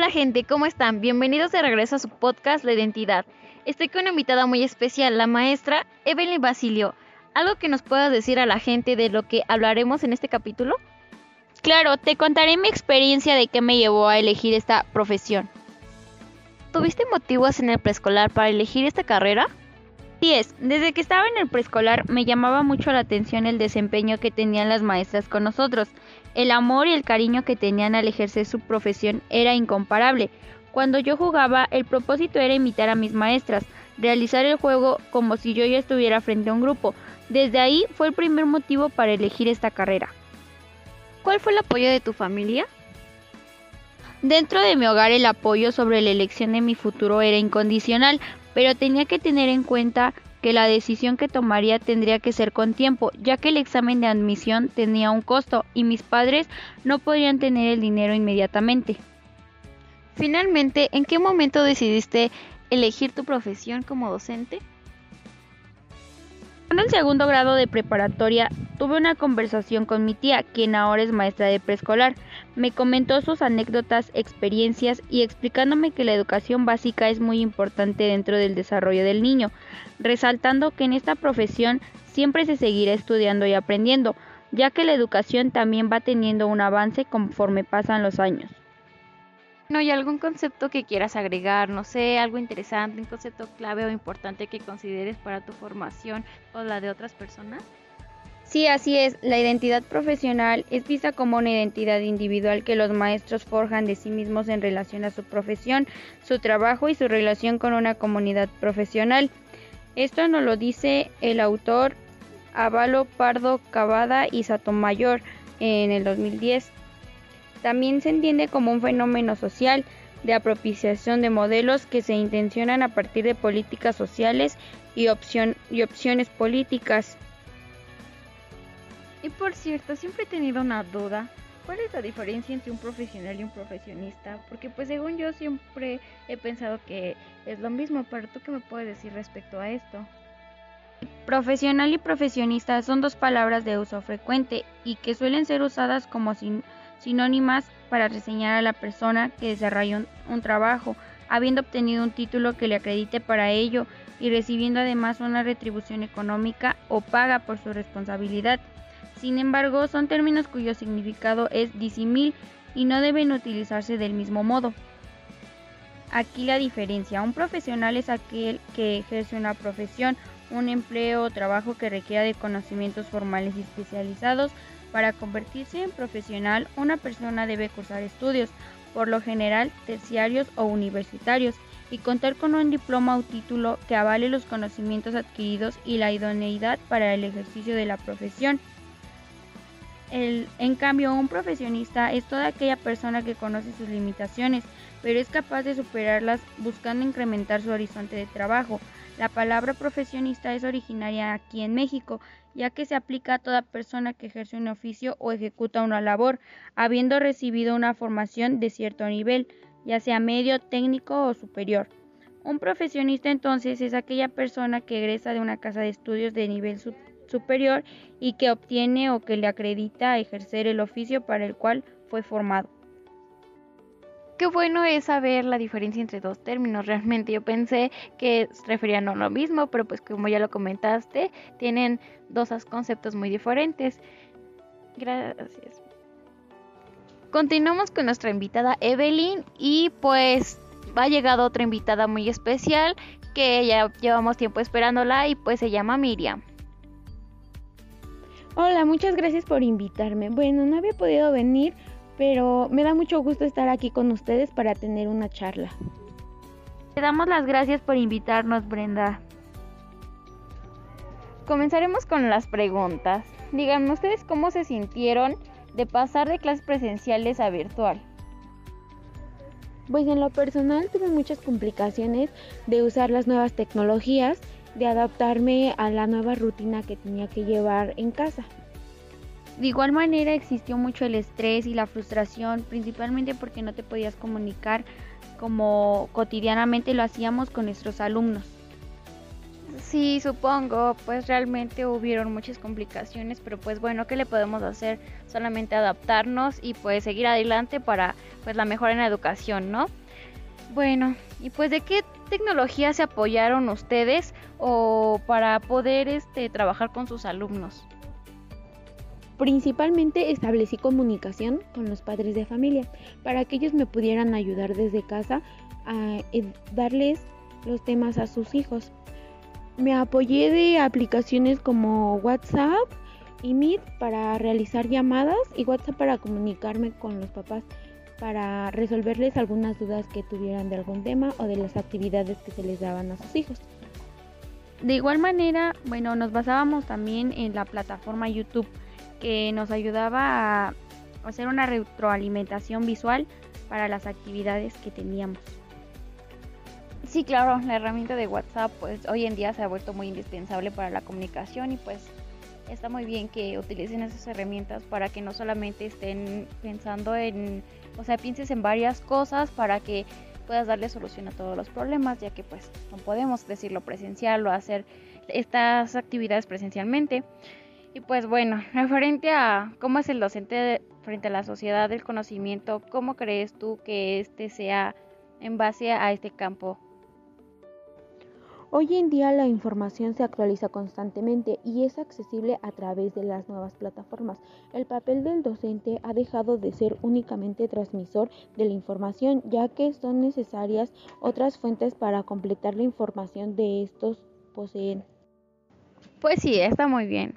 Hola gente, ¿cómo están? Bienvenidos de regreso a su podcast La Identidad. Estoy con una invitada muy especial, la maestra Evelyn Basilio. ¿Algo que nos puedas decir a la gente de lo que hablaremos en este capítulo? Claro, te contaré mi experiencia de qué me llevó a elegir esta profesión. ¿Tuviste motivos en el preescolar para elegir esta carrera? Sí es, desde que estaba en el preescolar me llamaba mucho la atención el desempeño que tenían las maestras con nosotros. El amor y el cariño que tenían al ejercer su profesión era incomparable. Cuando yo jugaba, el propósito era imitar a mis maestras, realizar el juego como si yo ya estuviera frente a un grupo. Desde ahí fue el primer motivo para elegir esta carrera. ¿Cuál fue el apoyo de tu familia? Dentro de mi hogar el apoyo sobre la elección de mi futuro era incondicional, pero tenía que tener en cuenta que la decisión que tomaría tendría que ser con tiempo, ya que el examen de admisión tenía un costo y mis padres no podrían tener el dinero inmediatamente. Finalmente, ¿en qué momento decidiste elegir tu profesión como docente? En el segundo grado de preparatoria tuve una conversación con mi tía, quien ahora es maestra de preescolar. Me comentó sus anécdotas, experiencias y explicándome que la educación básica es muy importante dentro del desarrollo del niño, resaltando que en esta profesión siempre se seguirá estudiando y aprendiendo, ya que la educación también va teniendo un avance conforme pasan los años. ¿No hay algún concepto que quieras agregar? No sé, algo interesante, un concepto clave o importante que consideres para tu formación o la de otras personas. Sí, así es. La identidad profesional es vista como una identidad individual que los maestros forjan de sí mismos en relación a su profesión, su trabajo y su relación con una comunidad profesional. Esto nos lo dice el autor Avalo Pardo Cavada y Satomayor en el 2010. También se entiende como un fenómeno social de apropiación de modelos que se intencionan a partir de políticas sociales y, y opciones políticas. Y por cierto, siempre he tenido una duda. ¿Cuál es la diferencia entre un profesional y un profesionista? Porque pues según yo siempre he pensado que es lo mismo, pero tú qué me puedes decir respecto a esto? Profesional y profesionista son dos palabras de uso frecuente y que suelen ser usadas como sin sinónimas para reseñar a la persona que desarrolló un, trabajo, habiendo obtenido un título que le acredite para ello y recibiendo además una retribución económica o paga por su responsabilidad. Sin embargo, son términos cuyo significado es disimil y no deben utilizarse del mismo modo. Aquí la diferencia. Un profesional es aquel que ejerce una profesión, un empleo o trabajo que requiera de conocimientos formales y especializados para convertirse en profesional, una persona debe cursar estudios, por lo general terciarios o universitarios, y contar con un diploma o título que avale los conocimientos adquiridos y la idoneidad para el ejercicio de la profesión. en cambio, un profesionista es toda aquella persona que conoce sus limitaciones, pero es capaz de superarlas buscando incrementar su horizonte de trabajo. La palabra profesionista es originaria aquí en México, ya que se aplica a toda persona que ejerce un oficio o ejecuta una labor, habiendo recibido una formación de cierto nivel, ya sea medio, técnico o superior. Un profesionista entonces es aquella persona que egresa de una casa de estudios de nivel superior y que obtiene o que le acredita ejercer el oficio para el cual fue formado. Qué bueno es saber la diferencia entre dos términos. Realmente yo pensé que referían a lo mismo, pero pues como ya lo comentaste, tienen dos conceptos muy diferentes. Gracias. Continuamos con nuestra invitada Evelyn y pues va llegado otra invitada muy especial que ya llevamos tiempo esperándola y pues se llama Miriam. Hola, muchas gracias por invitarme. Bueno, no había podido venir pero me da mucho gusto estar aquí con ustedes para tener una charla. Te damos las gracias por invitarnos, Brenda. Comenzaremos con las preguntas. Díganme ustedes cómo se sintieron de pasar de clases presenciales a virtual. Pues en lo personal tuve muchas complicaciones de usar las nuevas tecnologías, de adaptarme a la nueva rutina que tenía que llevar en casa. De igual manera existió mucho el estrés y la frustración, principalmente porque no te podías comunicar como cotidianamente lo hacíamos con nuestros alumnos. Sí, supongo, pues realmente hubieron muchas complicaciones, pero pues bueno, ¿qué le podemos hacer? Solamente adaptarnos y pues seguir adelante para pues la mejora en la educación, ¿no? Bueno, y pues de qué tecnología se apoyaron ustedes o para poder este trabajar con sus alumnos? Principalmente establecí comunicación con los padres de familia para que ellos me pudieran ayudar desde casa a eh, darles los temas a sus hijos. Me apoyé de aplicaciones como WhatsApp y Meet para realizar llamadas y WhatsApp para comunicarme con los papás para resolverles algunas dudas que tuvieran de algún tema o de las actividades que se les daban a sus hijos. De igual manera, bueno, nos basábamos también en la plataforma YouTube que nos ayudaba a hacer una retroalimentación visual para las actividades que teníamos. Sí, claro, la herramienta de WhatsApp pues hoy en día se ha vuelto muy indispensable para la comunicación y pues está muy bien que utilicen esas herramientas para que no solamente estén pensando en, o sea, pienses en varias cosas para que puedas darle solución a todos los problemas, ya que pues no podemos decirlo presencial o hacer estas actividades presencialmente. Y pues bueno, referente a cómo es el docente frente a la sociedad del conocimiento, ¿cómo crees tú que este sea en base a este campo Hoy en día la información se actualiza constantemente y es accesible a través de las nuevas plataformas. El papel del docente ha dejado de ser únicamente transmisor de la información, ya que son necesarias otras fuentes para completar la información de estos poseen. Pues sí, está muy bien.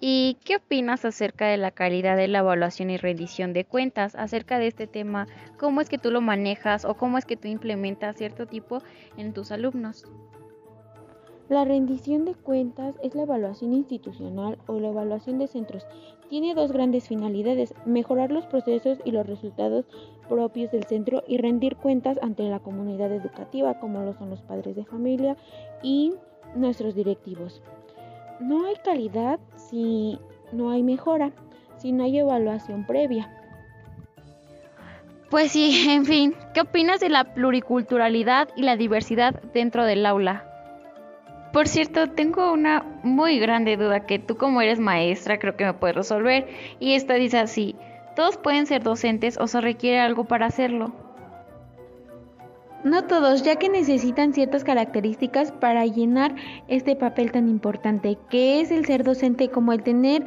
¿Y qué opinas acerca de la calidad de la evaluación y rendición de cuentas? Acerca de este tema, ¿cómo es que tú lo manejas o cómo es que tú implementas cierto tipo en tus alumnos? La rendición de cuentas es la evaluación institucional o la evaluación de centros. Tiene dos grandes finalidades, mejorar los procesos y los resultados propios del centro y rendir cuentas ante la comunidad educativa, como lo son los padres de familia y nuestros directivos. No hay calidad si no hay mejora, si no hay evaluación previa. Pues sí, en fin, ¿qué opinas de la pluriculturalidad y la diversidad dentro del aula? Por cierto, tengo una muy grande duda que tú como eres maestra creo que me puedes resolver. Y esta dice así, ¿todos pueden ser docentes o se requiere algo para hacerlo? No todos, ya que necesitan ciertas características para llenar este papel tan importante, que es el ser docente como el tener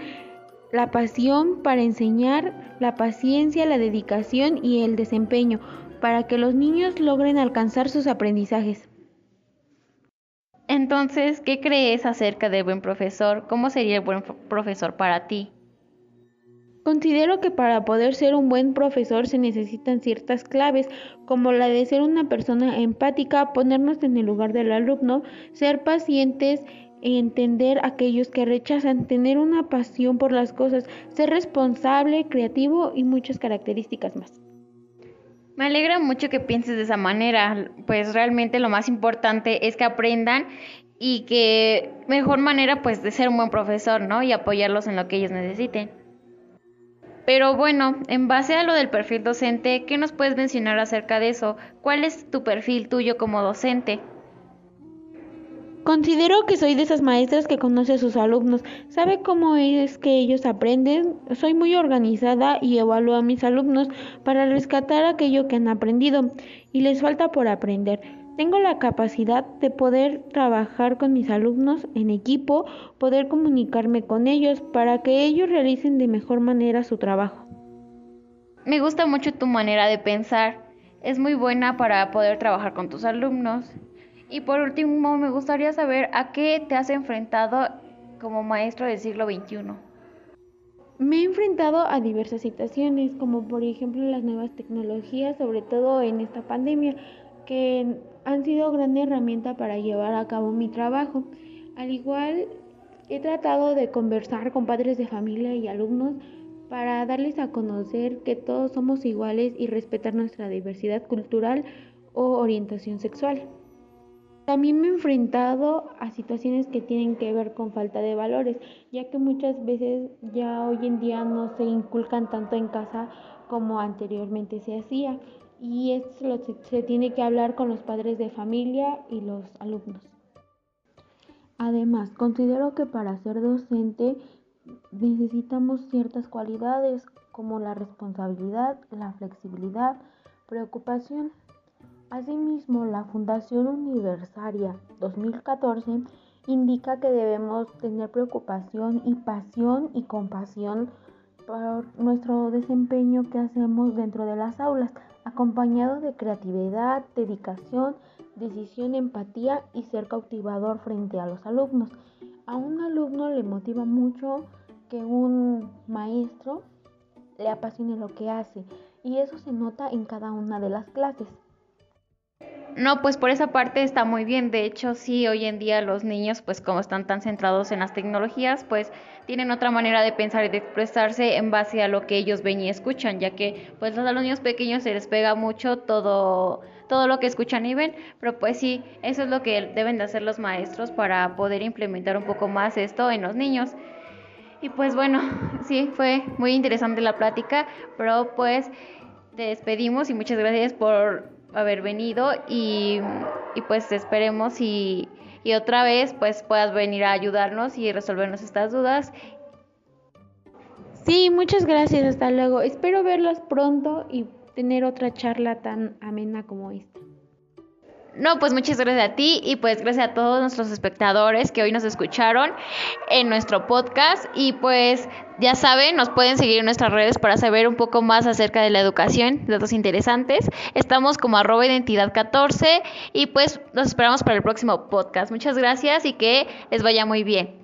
la pasión para enseñar, la paciencia, la dedicación y el desempeño, para que los niños logren alcanzar sus aprendizajes. Entonces, ¿qué crees acerca de buen profesor? ¿Cómo sería el buen profesor para ti? Considero que para poder ser un buen profesor se necesitan ciertas claves, como la de ser una persona empática, ponernos en el lugar del alumno, ser pacientes, entender a aquellos que rechazan, tener una pasión por las cosas, ser responsable, creativo y muchas características más. Me alegra mucho que pienses de esa manera, pues realmente lo más importante es que aprendan y que mejor manera pues de ser un buen profesor, ¿no? Y apoyarlos en lo que ellos necesiten. Pero bueno, en base a lo del perfil docente, ¿qué nos puedes mencionar acerca de eso? ¿Cuál es tu perfil tuyo como docente? Considero que soy de esas maestras que conoce a sus alumnos, sabe cómo es que ellos aprenden, soy muy organizada y evalúo a mis alumnos para rescatar aquello que han aprendido y les falta por aprender. Tengo la capacidad de poder trabajar con mis alumnos en equipo, poder comunicarme con ellos para que ellos realicen de mejor manera su trabajo. Me gusta mucho tu manera de pensar, es muy buena para poder trabajar con tus alumnos y por último, me gustaría saber a qué te has enfrentado como maestro del siglo XXI. Me he enfrentado a diversas situaciones, como por ejemplo las nuevas tecnologías, sobre todo en esta pandemia, que han sido gran herramienta para llevar a cabo mi trabajo. Al igual, he tratado de conversar con padres de familia y alumnos para darles a conocer que todos somos iguales y respetar nuestra diversidad cultural o orientación sexual. También me he enfrentado a situaciones que tienen que ver con falta de valores, ya que muchas veces ya hoy en día no se inculcan tanto en casa como anteriormente se hacía. Y esto se tiene que hablar con los padres de familia y los alumnos. Además, considero que para ser docente necesitamos ciertas cualidades como la responsabilidad, la flexibilidad, preocupación. Asimismo, la Fundación Universaria 2014 indica que debemos tener preocupación y pasión y compasión nuestro desempeño que hacemos dentro de las aulas, acompañado de creatividad, dedicación, decisión, empatía y ser cautivador frente a los alumnos. A un alumno le motiva mucho que un maestro le apasione lo que hace y eso se nota en cada una de las clases. No, pues por esa parte está muy bien. De hecho, sí, hoy en día los niños, pues como están tan centrados en las tecnologías, pues tienen otra manera de pensar y de expresarse en base a lo que ellos ven y escuchan, ya que pues a los niños pequeños se les pega mucho todo todo lo que escuchan y ven, pero pues sí, eso es lo que deben de hacer los maestros para poder implementar un poco más esto en los niños. Y pues bueno, sí, fue muy interesante la plática, pero pues te despedimos y muchas gracias por haber venido y, y pues esperemos y, y otra vez pues puedas venir a ayudarnos y resolvernos estas dudas. Sí, muchas gracias, hasta luego. Espero verlos pronto y tener otra charla tan amena como esta. No, pues muchas gracias a ti y pues gracias a todos nuestros espectadores que hoy nos escucharon en nuestro podcast y pues ya saben, nos pueden seguir en nuestras redes para saber un poco más acerca de la educación, datos interesantes. Estamos como arroba identidad 14 y pues nos esperamos para el próximo podcast. Muchas gracias y que les vaya muy bien.